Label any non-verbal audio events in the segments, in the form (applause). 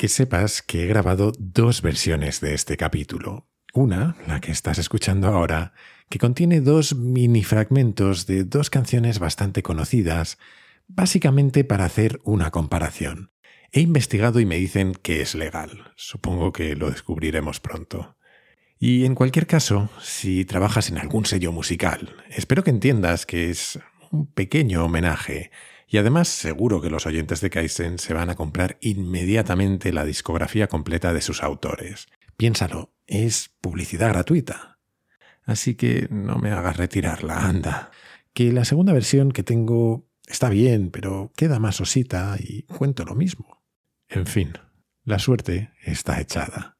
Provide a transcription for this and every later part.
Que sepas que he grabado dos versiones de este capítulo. Una, la que estás escuchando ahora, que contiene dos mini fragmentos de dos canciones bastante conocidas, básicamente para hacer una comparación. He investigado y me dicen que es legal. Supongo que lo descubriremos pronto. Y en cualquier caso, si trabajas en algún sello musical, espero que entiendas que es un pequeño homenaje. Y además seguro que los oyentes de Kaizen se van a comprar inmediatamente la discografía completa de sus autores. Piénsalo, es publicidad gratuita. Así que no me hagas retirarla, anda. Que la segunda versión que tengo está bien, pero queda más osita y cuento lo mismo. En fin, la suerte está echada.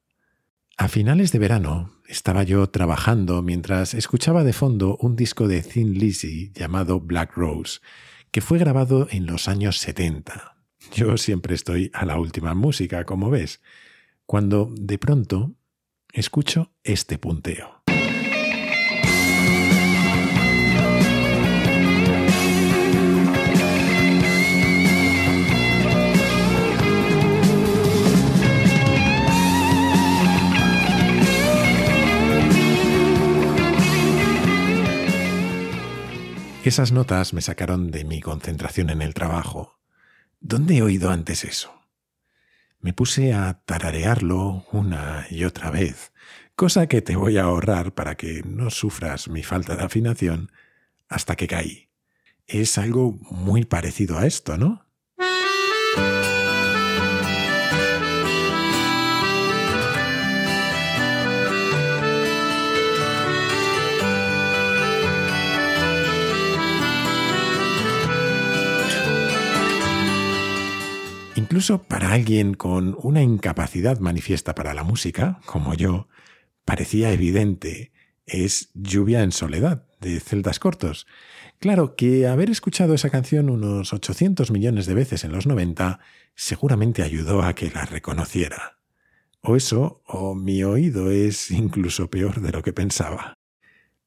A finales de verano estaba yo trabajando mientras escuchaba de fondo un disco de Thin Lizzy llamado Black Rose, que fue grabado en los años 70. Yo siempre estoy a la última música, como ves, cuando de pronto escucho este punteo. Esas notas me sacaron de mi concentración en el trabajo. ¿Dónde he oído antes eso? Me puse a tararearlo una y otra vez, cosa que te voy a ahorrar para que no sufras mi falta de afinación hasta que caí. Es algo muy parecido a esto, ¿no? Incluso para alguien con una incapacidad manifiesta para la música, como yo, parecía evidente. Es Lluvia en Soledad, de Celdas Cortos. Claro que haber escuchado esa canción unos 800 millones de veces en los 90 seguramente ayudó a que la reconociera. O eso, o mi oído es incluso peor de lo que pensaba.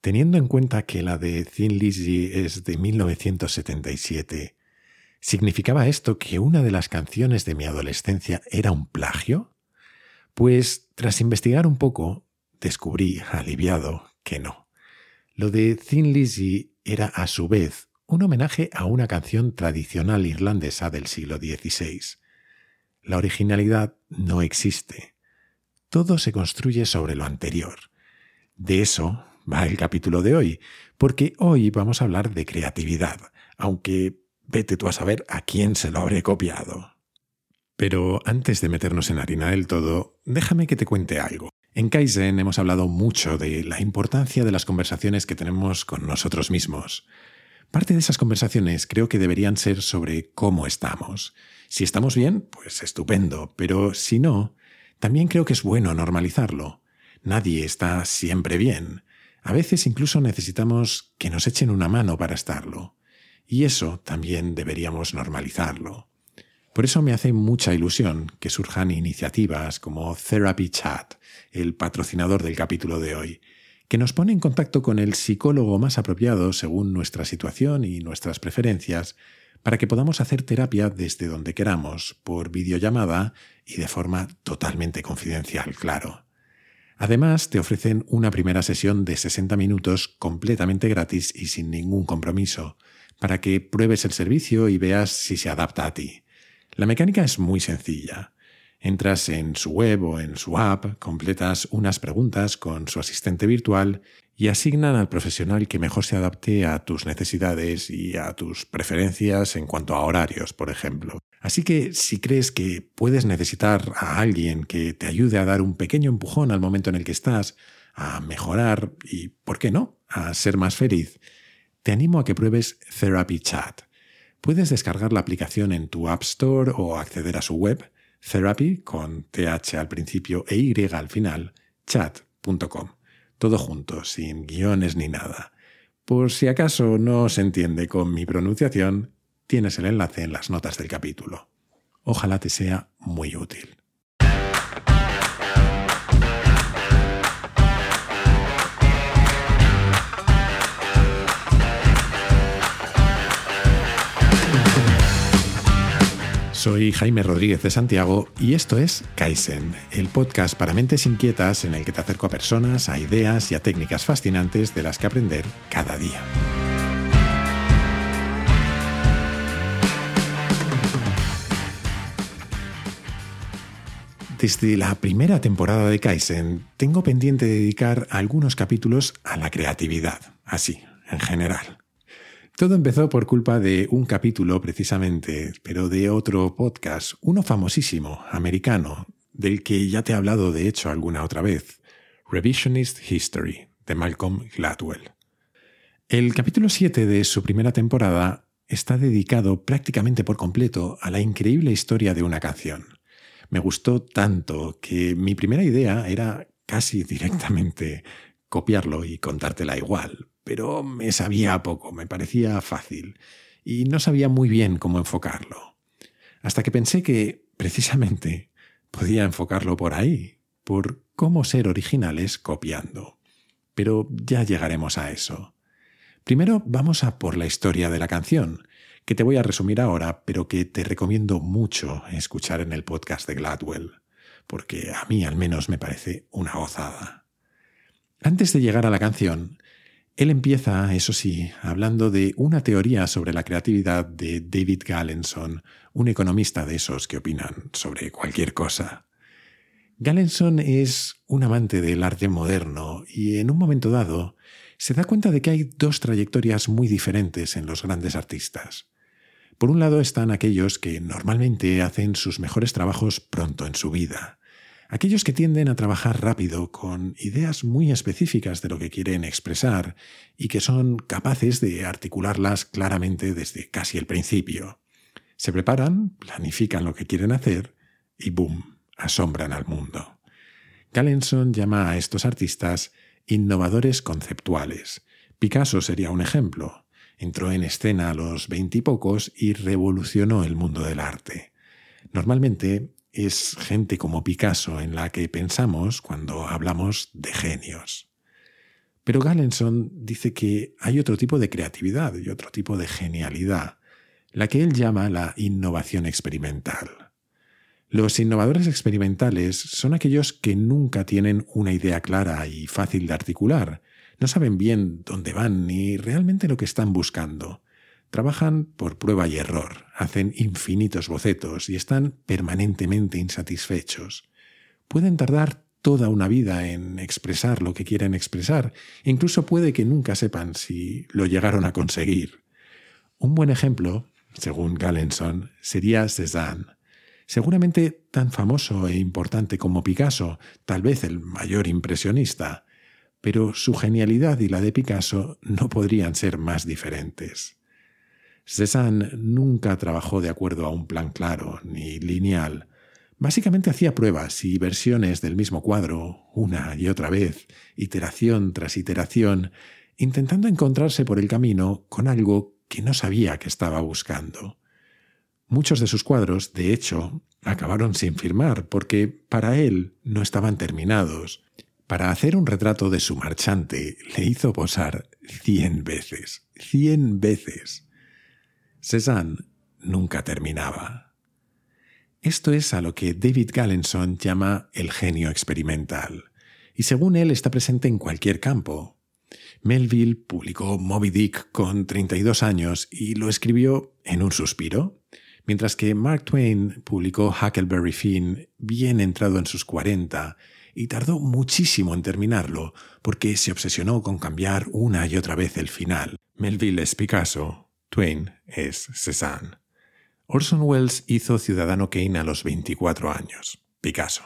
Teniendo en cuenta que la de Thin Lizzy es de 1977, ¿Significaba esto que una de las canciones de mi adolescencia era un plagio? Pues tras investigar un poco, descubrí, aliviado, que no. Lo de Thin Lizzy era a su vez un homenaje a una canción tradicional irlandesa del siglo XVI. La originalidad no existe. Todo se construye sobre lo anterior. De eso va el capítulo de hoy, porque hoy vamos a hablar de creatividad, aunque Vete tú a saber a quién se lo habré copiado. Pero antes de meternos en harina del todo, déjame que te cuente algo. En Kaizen hemos hablado mucho de la importancia de las conversaciones que tenemos con nosotros mismos. Parte de esas conversaciones creo que deberían ser sobre cómo estamos. Si estamos bien, pues estupendo, pero si no, también creo que es bueno normalizarlo. Nadie está siempre bien. A veces incluso necesitamos que nos echen una mano para estarlo. Y eso también deberíamos normalizarlo. Por eso me hace mucha ilusión que surjan iniciativas como Therapy Chat, el patrocinador del capítulo de hoy, que nos pone en contacto con el psicólogo más apropiado según nuestra situación y nuestras preferencias, para que podamos hacer terapia desde donde queramos, por videollamada y de forma totalmente confidencial, claro. Además, te ofrecen una primera sesión de 60 minutos completamente gratis y sin ningún compromiso, para que pruebes el servicio y veas si se adapta a ti. La mecánica es muy sencilla. Entras en su web o en su app, completas unas preguntas con su asistente virtual y asignan al profesional que mejor se adapte a tus necesidades y a tus preferencias en cuanto a horarios, por ejemplo. Así que si crees que puedes necesitar a alguien que te ayude a dar un pequeño empujón al momento en el que estás, a mejorar y, ¿por qué no?, a ser más feliz, te animo a que pruebes Therapy Chat. Puedes descargar la aplicación en tu App Store o acceder a su web, therapy con th al principio e y al final, chat.com. Todo junto, sin guiones ni nada. Por si acaso no se entiende con mi pronunciación, tienes el enlace en las notas del capítulo. Ojalá te sea muy útil. Soy Jaime Rodríguez de Santiago y esto es Kaizen, el podcast para mentes inquietas en el que te acerco a personas, a ideas y a técnicas fascinantes de las que aprender cada día. Desde la primera temporada de Kaizen tengo pendiente dedicar algunos capítulos a la creatividad, así, en general. Todo empezó por culpa de un capítulo precisamente, pero de otro podcast, uno famosísimo, americano, del que ya te he hablado de hecho alguna otra vez, Revisionist History, de Malcolm Gladwell. El capítulo 7 de su primera temporada está dedicado prácticamente por completo a la increíble historia de una canción me gustó tanto que mi primera idea era casi (laughs) directamente copiarlo y contártela igual, pero me sabía poco, me parecía fácil y no sabía muy bien cómo enfocarlo. Hasta que pensé que, precisamente, podía enfocarlo por ahí, por cómo ser originales copiando. Pero ya llegaremos a eso. Primero vamos a por la historia de la canción, que te voy a resumir ahora, pero que te recomiendo mucho escuchar en el podcast de Gladwell, porque a mí al menos me parece una gozada. Antes de llegar a la canción, él empieza, eso sí, hablando de una teoría sobre la creatividad de David Gallenson, un economista de esos que opinan sobre cualquier cosa. Gallenson es un amante del arte moderno y en un momento dado se da cuenta de que hay dos trayectorias muy diferentes en los grandes artistas. Por un lado están aquellos que normalmente hacen sus mejores trabajos pronto en su vida, aquellos que tienden a trabajar rápido con ideas muy específicas de lo que quieren expresar y que son capaces de articularlas claramente desde casi el principio. Se preparan, planifican lo que quieren hacer y ¡boom! asombran al mundo. Galenson llama a estos artistas innovadores conceptuales. Picasso sería un ejemplo. Entró en escena a los veintipocos y, revolucionó el mundo del arte. Normalmente es gente como Picasso en la que pensamos cuando hablamos de genios. Pero Galenson dice que hay otro tipo de creatividad y otro tipo de genialidad, la que él llama la innovación experimental. Los innovadores experimentales son aquellos que nunca tienen una idea clara y fácil de articular, no saben bien dónde van ni realmente lo que están buscando. Trabajan por prueba y error, hacen infinitos bocetos y están permanentemente insatisfechos. Pueden tardar toda una vida en expresar lo que quieren expresar, incluso puede que nunca sepan si lo llegaron a conseguir. Un buen ejemplo, según Galenson, sería Cézanne. Seguramente tan famoso e importante como Picasso, tal vez el mayor impresionista, pero su genialidad y la de Picasso no podrían ser más diferentes. Cézanne nunca trabajó de acuerdo a un plan claro ni lineal. Básicamente hacía pruebas y versiones del mismo cuadro, una y otra vez, iteración tras iteración, intentando encontrarse por el camino con algo que no sabía que estaba buscando. Muchos de sus cuadros, de hecho, acabaron sin firmar porque para él no estaban terminados para hacer un retrato de su marchante le hizo posar cien veces, cien veces. Cézanne nunca terminaba. Esto es a lo que David Gallenson llama el genio experimental, y según él está presente en cualquier campo. Melville publicó Moby Dick con 32 años y lo escribió en un suspiro, mientras que Mark Twain publicó Huckleberry Finn bien entrado en sus 40 y tardó muchísimo en terminarlo porque se obsesionó con cambiar una y otra vez el final. Melville es Picasso, Twain es Cézanne. Orson Welles hizo Ciudadano Kane a los 24 años, Picasso.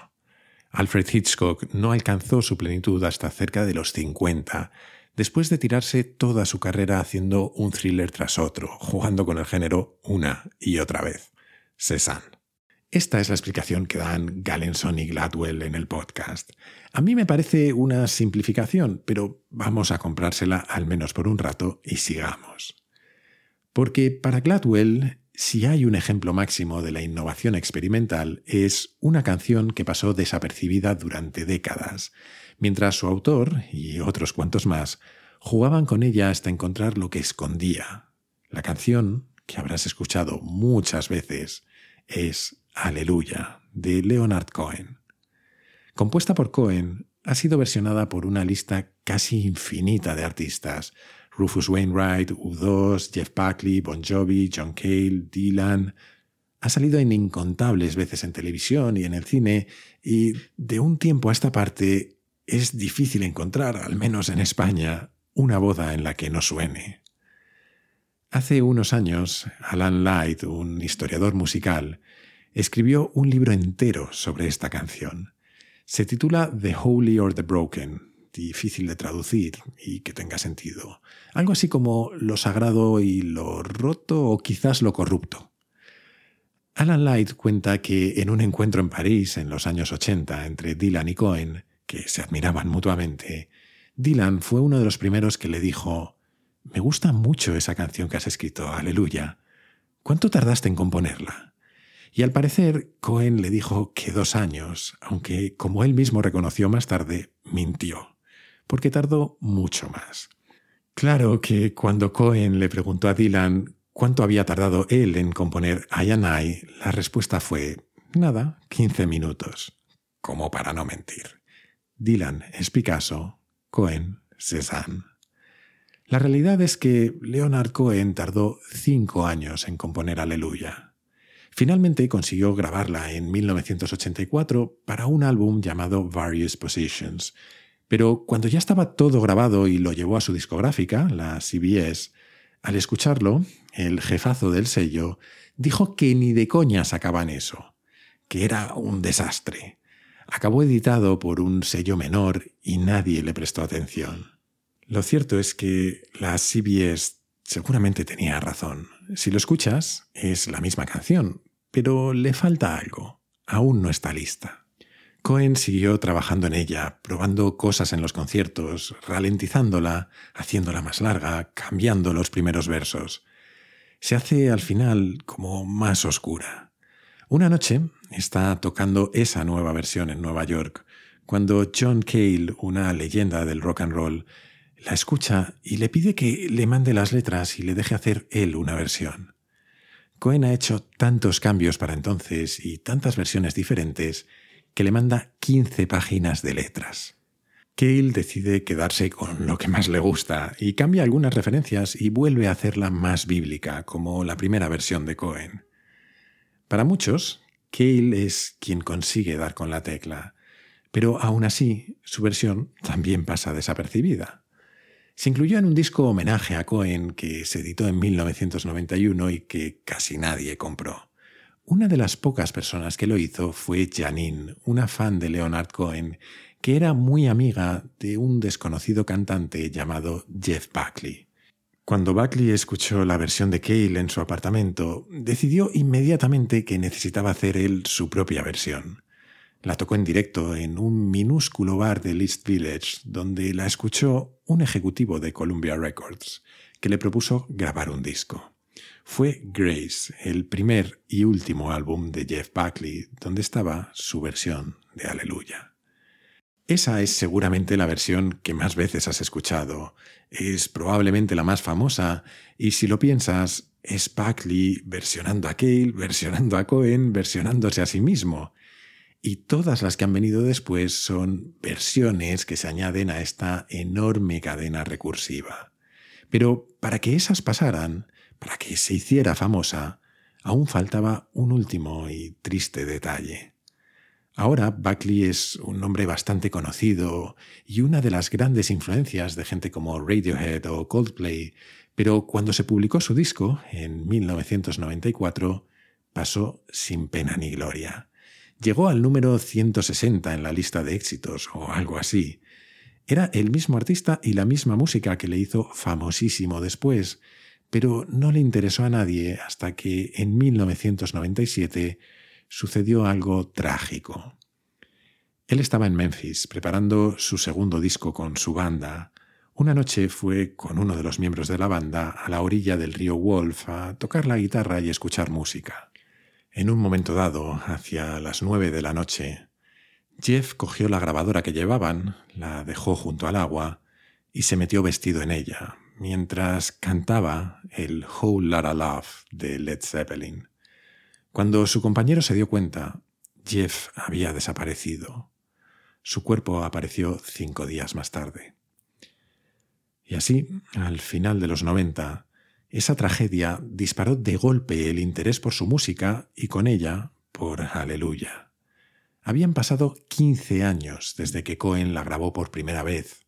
Alfred Hitchcock no alcanzó su plenitud hasta cerca de los 50, después de tirarse toda su carrera haciendo un thriller tras otro, jugando con el género una y otra vez. Cézanne. Esta es la explicación que dan Galenson y Gladwell en el podcast. A mí me parece una simplificación, pero vamos a comprársela al menos por un rato y sigamos. Porque para Gladwell, si hay un ejemplo máximo de la innovación experimental, es una canción que pasó desapercibida durante décadas, mientras su autor y otros cuantos más jugaban con ella hasta encontrar lo que escondía. La canción, que habrás escuchado muchas veces, es Aleluya, de Leonard Cohen. Compuesta por Cohen, ha sido versionada por una lista casi infinita de artistas. Rufus Wainwright, U2, Jeff Buckley, Bon Jovi, John Cale, Dylan. Ha salido en incontables veces en televisión y en el cine, y de un tiempo a esta parte es difícil encontrar, al menos en España, una boda en la que no suene. Hace unos años, Alan Light, un historiador musical, escribió un libro entero sobre esta canción. Se titula The Holy or the Broken, difícil de traducir y que tenga sentido. Algo así como lo sagrado y lo roto o quizás lo corrupto. Alan Light cuenta que en un encuentro en París en los años 80 entre Dylan y Cohen, que se admiraban mutuamente, Dylan fue uno de los primeros que le dijo, Me gusta mucho esa canción que has escrito, aleluya. ¿Cuánto tardaste en componerla? Y al parecer, Cohen le dijo que dos años, aunque, como él mismo reconoció más tarde, mintió, porque tardó mucho más. Claro que cuando Cohen le preguntó a Dylan cuánto había tardado él en componer I and I, la respuesta fue, nada, 15 minutos, como para no mentir. Dylan es Picasso, Cohen Cézanne. La realidad es que Leonard Cohen tardó cinco años en componer Aleluya. Finalmente consiguió grabarla en 1984 para un álbum llamado Various Positions. Pero cuando ya estaba todo grabado y lo llevó a su discográfica, la CBS, al escucharlo, el jefazo del sello dijo que ni de coña sacaban eso, que era un desastre. Acabó editado por un sello menor y nadie le prestó atención. Lo cierto es que la CBS seguramente tenía razón. Si lo escuchas, es la misma canción, pero le falta algo. Aún no está lista. Cohen siguió trabajando en ella, probando cosas en los conciertos, ralentizándola, haciéndola más larga, cambiando los primeros versos. Se hace al final como más oscura. Una noche está tocando esa nueva versión en Nueva York, cuando John Cale, una leyenda del rock and roll, la escucha y le pide que le mande las letras y le deje hacer él una versión. Cohen ha hecho tantos cambios para entonces y tantas versiones diferentes que le manda 15 páginas de letras. Cale decide quedarse con lo que más le gusta y cambia algunas referencias y vuelve a hacerla más bíblica, como la primera versión de Cohen. Para muchos, Cale es quien consigue dar con la tecla, pero aún así su versión también pasa desapercibida. Se incluyó en un disco homenaje a Cohen que se editó en 1991 y que casi nadie compró. Una de las pocas personas que lo hizo fue Janine, una fan de Leonard Cohen, que era muy amiga de un desconocido cantante llamado Jeff Buckley. Cuando Buckley escuchó la versión de Cale en su apartamento, decidió inmediatamente que necesitaba hacer él su propia versión. La tocó en directo en un minúsculo bar de East Village, donde la escuchó un ejecutivo de Columbia Records, que le propuso grabar un disco. Fue Grace, el primer y último álbum de Jeff Buckley, donde estaba su versión de Aleluya. Esa es seguramente la versión que más veces has escuchado. Es probablemente la más famosa, y si lo piensas, es Buckley versionando a Cale, versionando a Cohen, versionándose a sí mismo y todas las que han venido después son versiones que se añaden a esta enorme cadena recursiva. Pero para que esas pasaran, para que se hiciera famosa, aún faltaba un último y triste detalle. Ahora Buckley es un nombre bastante conocido y una de las grandes influencias de gente como Radiohead o Coldplay, pero cuando se publicó su disco, en 1994, pasó sin pena ni gloria llegó al número 160 en la lista de éxitos o algo así. Era el mismo artista y la misma música que le hizo famosísimo después, pero no le interesó a nadie hasta que en 1997 sucedió algo trágico. Él estaba en Memphis preparando su segundo disco con su banda. Una noche fue con uno de los miembros de la banda a la orilla del río Wolf a tocar la guitarra y escuchar música. En un momento dado, hacia las nueve de la noche, Jeff cogió la grabadora que llevaban, la dejó junto al agua y se metió vestido en ella, mientras cantaba el Whole Lotta Love de Led Zeppelin. Cuando su compañero se dio cuenta, Jeff había desaparecido. Su cuerpo apareció cinco días más tarde. Y así, al final de los 90, esa tragedia disparó de golpe el interés por su música y con ella por Aleluya. Habían pasado 15 años desde que Cohen la grabó por primera vez.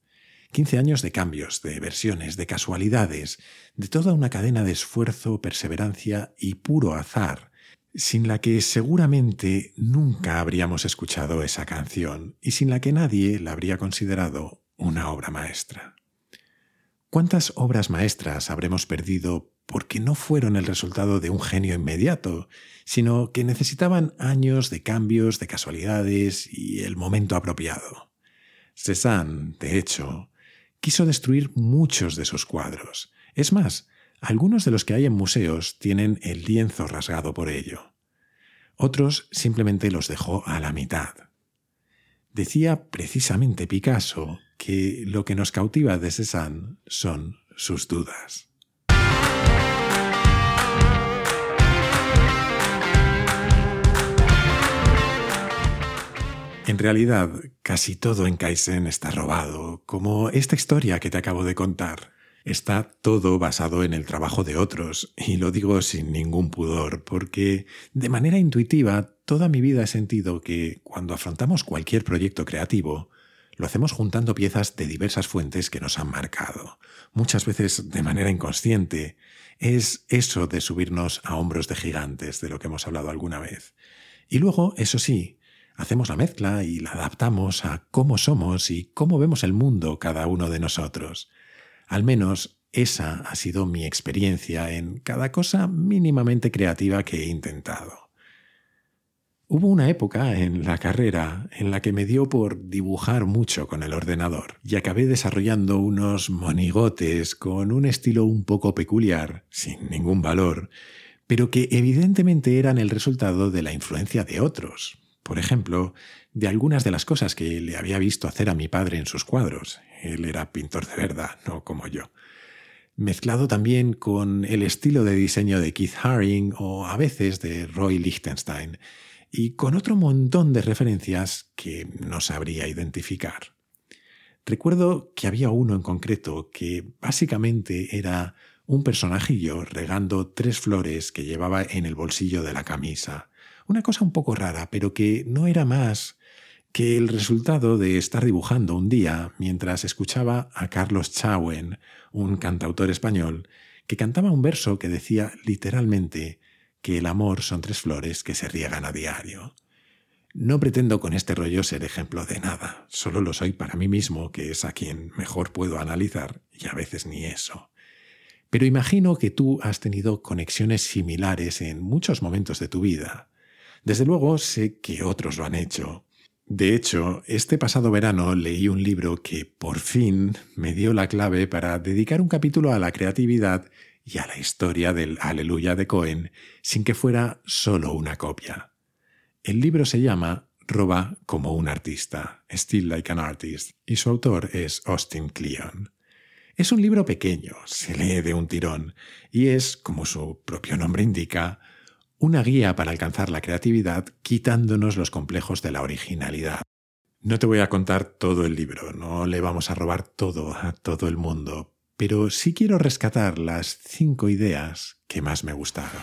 15 años de cambios, de versiones, de casualidades, de toda una cadena de esfuerzo, perseverancia y puro azar, sin la que seguramente nunca habríamos escuchado esa canción y sin la que nadie la habría considerado una obra maestra. ¿Cuántas obras maestras habremos perdido porque no fueron el resultado de un genio inmediato, sino que necesitaban años de cambios, de casualidades y el momento apropiado? Cézanne, de hecho, quiso destruir muchos de sus cuadros. Es más, algunos de los que hay en museos tienen el lienzo rasgado por ello. Otros simplemente los dejó a la mitad. Decía precisamente Picasso que lo que nos cautiva de Cézanne son sus dudas. En realidad, casi todo en Kaizen está robado, como esta historia que te acabo de contar. Está todo basado en el trabajo de otros, y lo digo sin ningún pudor, porque de manera intuitiva toda mi vida he sentido que cuando afrontamos cualquier proyecto creativo, lo hacemos juntando piezas de diversas fuentes que nos han marcado, muchas veces de manera inconsciente. Es eso de subirnos a hombros de gigantes, de lo que hemos hablado alguna vez. Y luego, eso sí, hacemos la mezcla y la adaptamos a cómo somos y cómo vemos el mundo cada uno de nosotros. Al menos esa ha sido mi experiencia en cada cosa mínimamente creativa que he intentado. Hubo una época en la carrera en la que me dio por dibujar mucho con el ordenador y acabé desarrollando unos monigotes con un estilo un poco peculiar, sin ningún valor, pero que evidentemente eran el resultado de la influencia de otros. Por ejemplo, de algunas de las cosas que le había visto hacer a mi padre en sus cuadros. Él era pintor de verdad, no como yo mezclado también con el estilo de diseño de Keith Haring o a veces de Roy Lichtenstein, y con otro montón de referencias que no sabría identificar. Recuerdo que había uno en concreto que básicamente era un personajillo regando tres flores que llevaba en el bolsillo de la camisa. Una cosa un poco rara, pero que no era más que el resultado de estar dibujando un día mientras escuchaba a Carlos Chauen, un cantautor español, que cantaba un verso que decía literalmente que el amor son tres flores que se riegan a diario. No pretendo con este rollo ser ejemplo de nada, solo lo soy para mí mismo, que es a quien mejor puedo analizar, y a veces ni eso. Pero imagino que tú has tenido conexiones similares en muchos momentos de tu vida. Desde luego sé que otros lo han hecho. De hecho, este pasado verano leí un libro que por fin me dio la clave para dedicar un capítulo a la creatividad y a la historia del Aleluya de Cohen sin que fuera solo una copia. El libro se llama Roba como un artista, Still Like an Artist, y su autor es Austin Kleon. Es un libro pequeño, se lee de un tirón, y es, como su propio nombre indica, una guía para alcanzar la creatividad quitándonos los complejos de la originalidad. No te voy a contar todo el libro, no le vamos a robar todo a todo el mundo, pero sí quiero rescatar las cinco ideas que más me gustaron.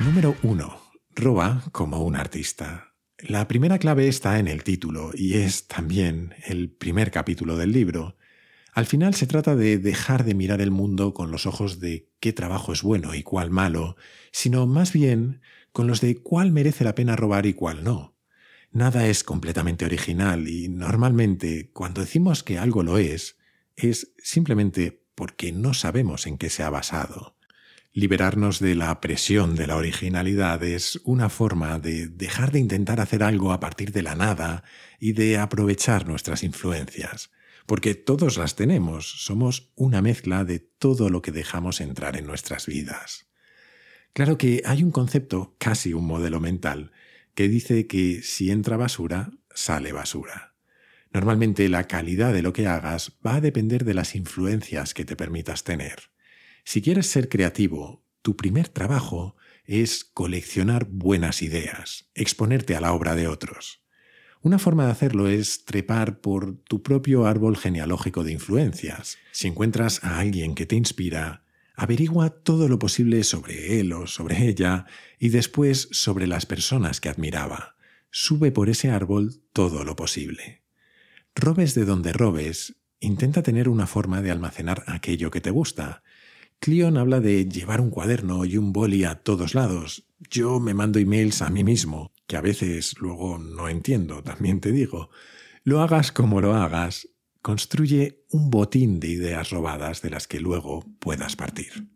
Número 1. Roba como un artista. La primera clave está en el título y es también el primer capítulo del libro. Al final se trata de dejar de mirar el mundo con los ojos de qué trabajo es bueno y cuál malo, sino más bien con los de cuál merece la pena robar y cuál no. Nada es completamente original y normalmente cuando decimos que algo lo es, es simplemente porque no sabemos en qué se ha basado. Liberarnos de la presión de la originalidad es una forma de dejar de intentar hacer algo a partir de la nada y de aprovechar nuestras influencias, porque todos las tenemos, somos una mezcla de todo lo que dejamos entrar en nuestras vidas. Claro que hay un concepto, casi un modelo mental, que dice que si entra basura, sale basura. Normalmente la calidad de lo que hagas va a depender de las influencias que te permitas tener. Si quieres ser creativo, tu primer trabajo es coleccionar buenas ideas, exponerte a la obra de otros. Una forma de hacerlo es trepar por tu propio árbol genealógico de influencias. Si encuentras a alguien que te inspira, averigua todo lo posible sobre él o sobre ella y después sobre las personas que admiraba. Sube por ese árbol todo lo posible. Robes de donde robes, intenta tener una forma de almacenar aquello que te gusta. Cleon habla de llevar un cuaderno y un boli a todos lados. Yo me mando emails a mí mismo que a veces luego no entiendo, también te digo. Lo hagas como lo hagas, construye un botín de ideas robadas de las que luego puedas partir.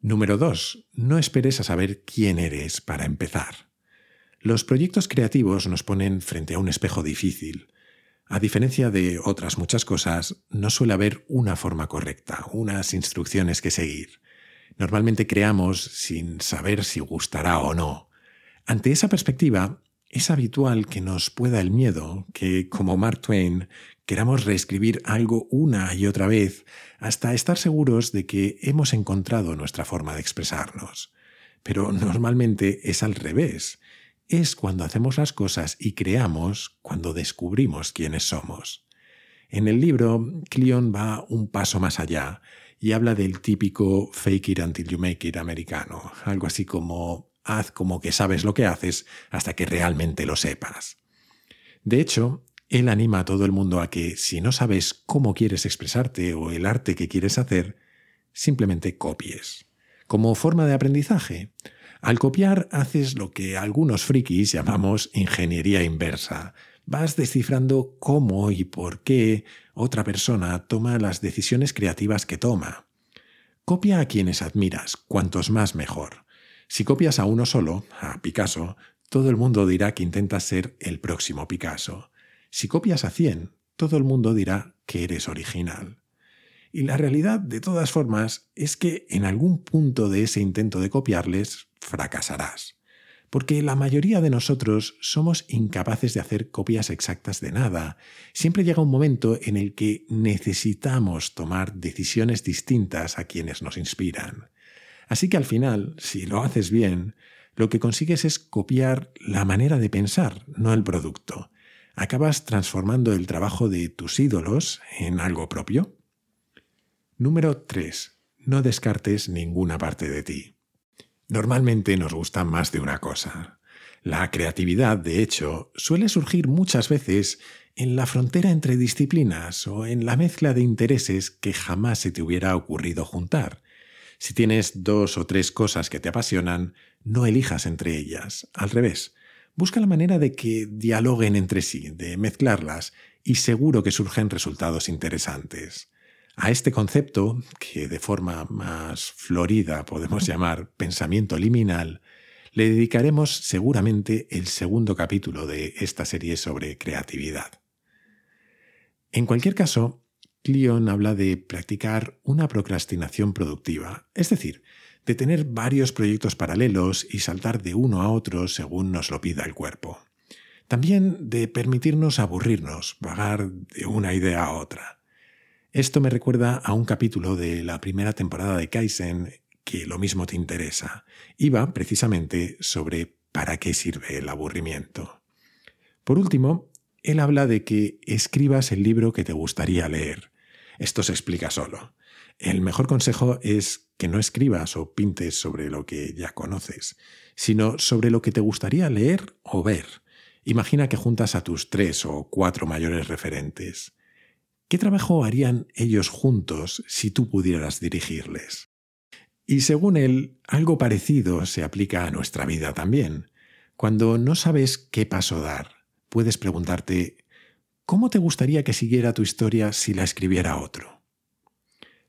Número 2. No esperes a saber quién eres para empezar. Los proyectos creativos nos ponen frente a un espejo difícil. A diferencia de otras muchas cosas, no suele haber una forma correcta, unas instrucciones que seguir. Normalmente creamos sin saber si gustará o no, ante esa perspectiva, es habitual que nos pueda el miedo, que, como Mark Twain, queramos reescribir algo una y otra vez hasta estar seguros de que hemos encontrado nuestra forma de expresarnos. Pero normalmente es al revés. Es cuando hacemos las cosas y creamos cuando descubrimos quiénes somos. En el libro, Cleon va un paso más allá y habla del típico fake it until you make it americano, algo así como haz como que sabes lo que haces hasta que realmente lo sepas. De hecho, él anima a todo el mundo a que si no sabes cómo quieres expresarte o el arte que quieres hacer, simplemente copies. Como forma de aprendizaje, al copiar haces lo que algunos frikis llamamos ingeniería inversa. Vas descifrando cómo y por qué otra persona toma las decisiones creativas que toma. Copia a quienes admiras, cuantos más mejor. Si copias a uno solo, a Picasso, todo el mundo dirá que intentas ser el próximo Picasso. Si copias a 100, todo el mundo dirá que eres original. Y la realidad, de todas formas, es que en algún punto de ese intento de copiarles fracasarás. Porque la mayoría de nosotros somos incapaces de hacer copias exactas de nada. Siempre llega un momento en el que necesitamos tomar decisiones distintas a quienes nos inspiran. Así que al final, si lo haces bien, lo que consigues es copiar la manera de pensar, no el producto. Acabas transformando el trabajo de tus ídolos en algo propio. Número 3. No descartes ninguna parte de ti. Normalmente nos gusta más de una cosa. La creatividad, de hecho, suele surgir muchas veces en la frontera entre disciplinas o en la mezcla de intereses que jamás se te hubiera ocurrido juntar. Si tienes dos o tres cosas que te apasionan, no elijas entre ellas. Al revés, busca la manera de que dialoguen entre sí, de mezclarlas, y seguro que surgen resultados interesantes. A este concepto, que de forma más florida podemos llamar pensamiento liminal, le dedicaremos seguramente el segundo capítulo de esta serie sobre creatividad. En cualquier caso, Cleon habla de practicar una procrastinación productiva, es decir, de tener varios proyectos paralelos y saltar de uno a otro según nos lo pida el cuerpo. También de permitirnos aburrirnos, vagar de una idea a otra. Esto me recuerda a un capítulo de la primera temporada de Kaizen que lo mismo te interesa. Iba precisamente sobre para qué sirve el aburrimiento. Por último, él habla de que escribas el libro que te gustaría leer, esto se explica solo. El mejor consejo es que no escribas o pintes sobre lo que ya conoces, sino sobre lo que te gustaría leer o ver. Imagina que juntas a tus tres o cuatro mayores referentes. ¿Qué trabajo harían ellos juntos si tú pudieras dirigirles? Y según él, algo parecido se aplica a nuestra vida también. Cuando no sabes qué paso dar, puedes preguntarte ¿Cómo te gustaría que siguiera tu historia si la escribiera otro?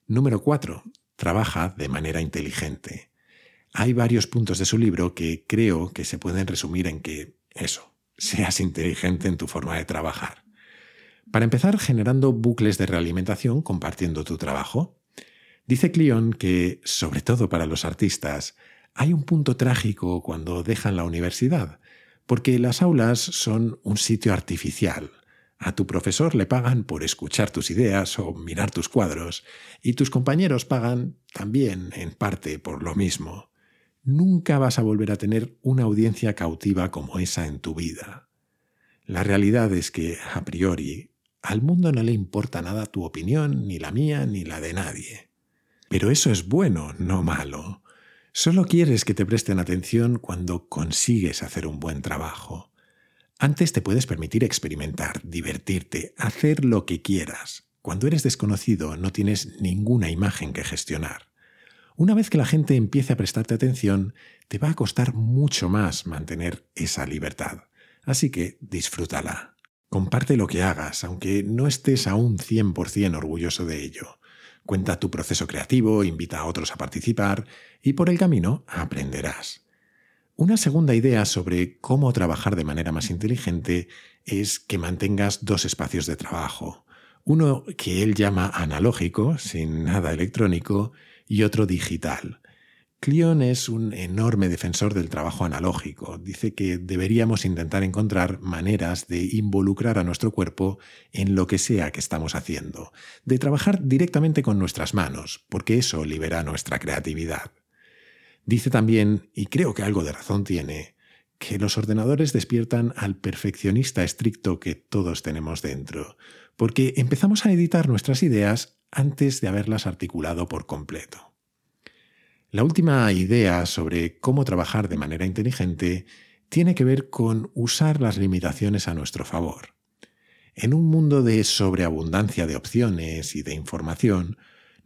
Número 4. Trabaja de manera inteligente. Hay varios puntos de su libro que creo que se pueden resumir en que, eso, seas inteligente en tu forma de trabajar. Para empezar, generando bucles de realimentación compartiendo tu trabajo. Dice Cleon que, sobre todo para los artistas, hay un punto trágico cuando dejan la universidad, porque las aulas son un sitio artificial, A tu profesor le pagan por escuchar tus ideas o mirar tus cuadros, y tus compañeros pagan también, en parte, por lo mismo. Nunca vas a volver a tener una audiencia cautiva como esa en tu vida. La realidad es que, a priori, al mundo no le importa nada tu opinión, ni la mía, ni la de nadie. Pero eso es bueno, no malo. Solo quieres que te presten atención cuando consigues hacer un buen trabajo. Antes te puedes permitir experimentar, divertirte, hacer lo que quieras. Cuando eres desconocido no tienes ninguna imagen que gestionar. Una vez que la gente empiece a prestarte atención, te va a costar mucho más mantener esa libertad. Así que disfrútala. Comparte lo que hagas, aunque no estés aún 100% orgulloso de ello. Cuenta tu proceso creativo, invita a otros a participar y por el camino aprenderás. Una segunda idea sobre cómo trabajar de manera más inteligente es que mantengas dos espacios de trabajo. Uno que él llama analógico, sin nada electrónico, y otro digital. Cleon es un enorme defensor del trabajo analógico. Dice que deberíamos intentar encontrar maneras de involucrar a nuestro cuerpo en lo que sea que estamos haciendo, de trabajar directamente con nuestras manos, porque eso libera nuestra creatividad. Dice también, y creo que algo de razón tiene, que los ordenadores despiertan al perfeccionista estricto que todos tenemos dentro, porque empezamos a editar nuestras ideas antes de haberlas articulado por completo. La última idea sobre cómo trabajar de manera inteligente tiene que ver con usar las limitaciones a nuestro favor. En un mundo de sobreabundancia de opciones y de información,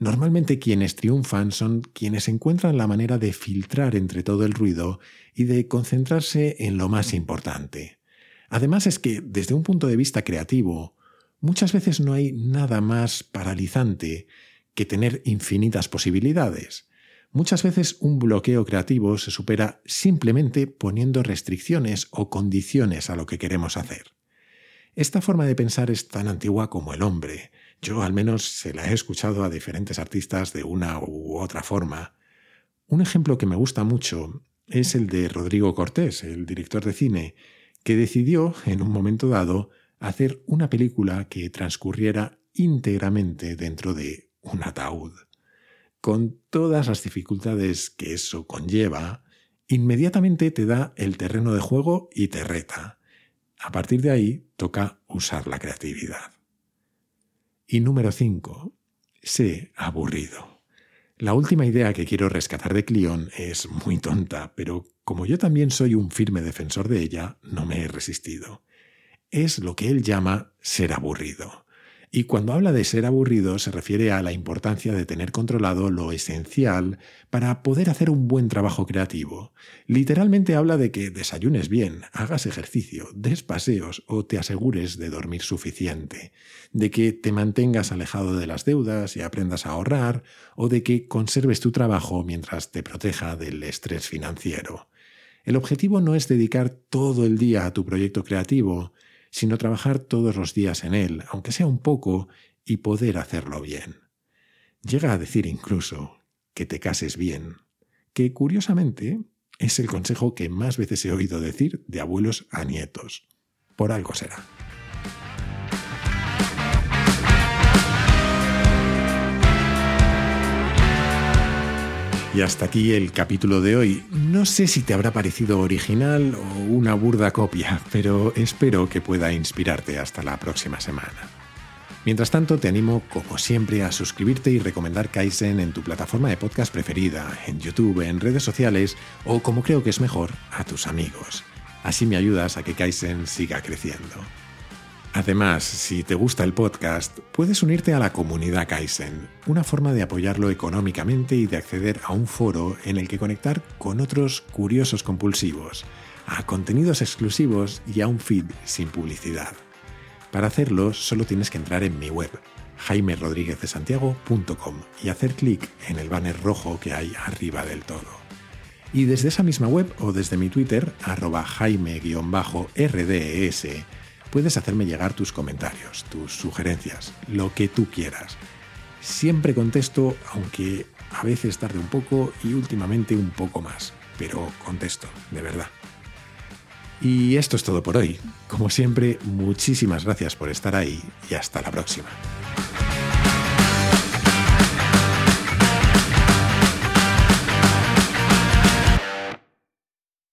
Normalmente quienes triunfan son quienes encuentran la manera de filtrar entre todo el ruido y de concentrarse en lo más importante. Además es que, desde un punto de vista creativo, muchas veces no hay nada más paralizante que tener infinitas posibilidades. Muchas veces un bloqueo creativo se supera simplemente poniendo restricciones o condiciones a lo que queremos hacer. Esta forma de pensar es tan antigua como el hombre, yo al menos se la he escuchado a diferentes artistas de una u otra forma. Un ejemplo que me gusta mucho es el de Rodrigo Cortés, el director de cine, que decidió, en un momento dado, hacer una película que transcurriera íntegramente dentro de un ataúd. Con todas las dificultades que eso conlleva, inmediatamente te da el terreno de juego y te reta. A partir de ahí toca usar la creatividad. Y número 5. Sé aburrido. La última idea que quiero rescatar de Cleon es muy tonta, pero como yo también soy un firme defensor de ella, no me he resistido. Es lo que él llama ser aburrido. Y cuando habla de ser aburrido se refiere a la importancia de tener controlado lo esencial para poder hacer un buen trabajo creativo. Literalmente habla de que desayunes bien, hagas ejercicio, des paseos o te asegures de dormir suficiente, de que te mantengas alejado de las deudas y aprendas a ahorrar, o de que conserves tu trabajo mientras te proteja del estrés financiero. El objetivo no es dedicar todo el día a tu proyecto creativo, sino trabajar todos los días en él, aunque sea un poco, y poder hacerlo bien. Llega a decir incluso que te cases bien, que curiosamente es el consejo que más veces he oído decir de abuelos a nietos. Por algo será. Y hasta aquí el capítulo de hoy. No sé si te habrá parecido original o una burda copia, pero espero que pueda inspirarte hasta la próxima semana. Mientras tanto, te animo, como siempre, a suscribirte y recomendar Kaizen en tu plataforma de podcast preferida, en YouTube, en redes sociales o, como creo que es mejor, a tus amigos. Así me ayudas a que Kaizen siga creciendo. Además, si te gusta el podcast, puedes unirte a la comunidad Kaizen, una forma de apoyarlo económicamente y de acceder a un foro en el que conectar con otros curiosos compulsivos, a contenidos exclusivos y a un feed sin publicidad. Para hacerlo, solo tienes que entrar en mi web, jaimerodríguezdesantiago.com y hacer clic en el banner rojo que hay arriba del todo. Y desde esa misma web o desde mi Twitter, arroba jaime-rdes, puedes hacerme llegar tus comentarios, tus sugerencias, lo que tú quieras. Siempre contesto, aunque a veces tarde un poco y últimamente un poco más, pero contesto, de verdad. Y esto es todo por hoy. Como siempre, muchísimas gracias por estar ahí y hasta la próxima.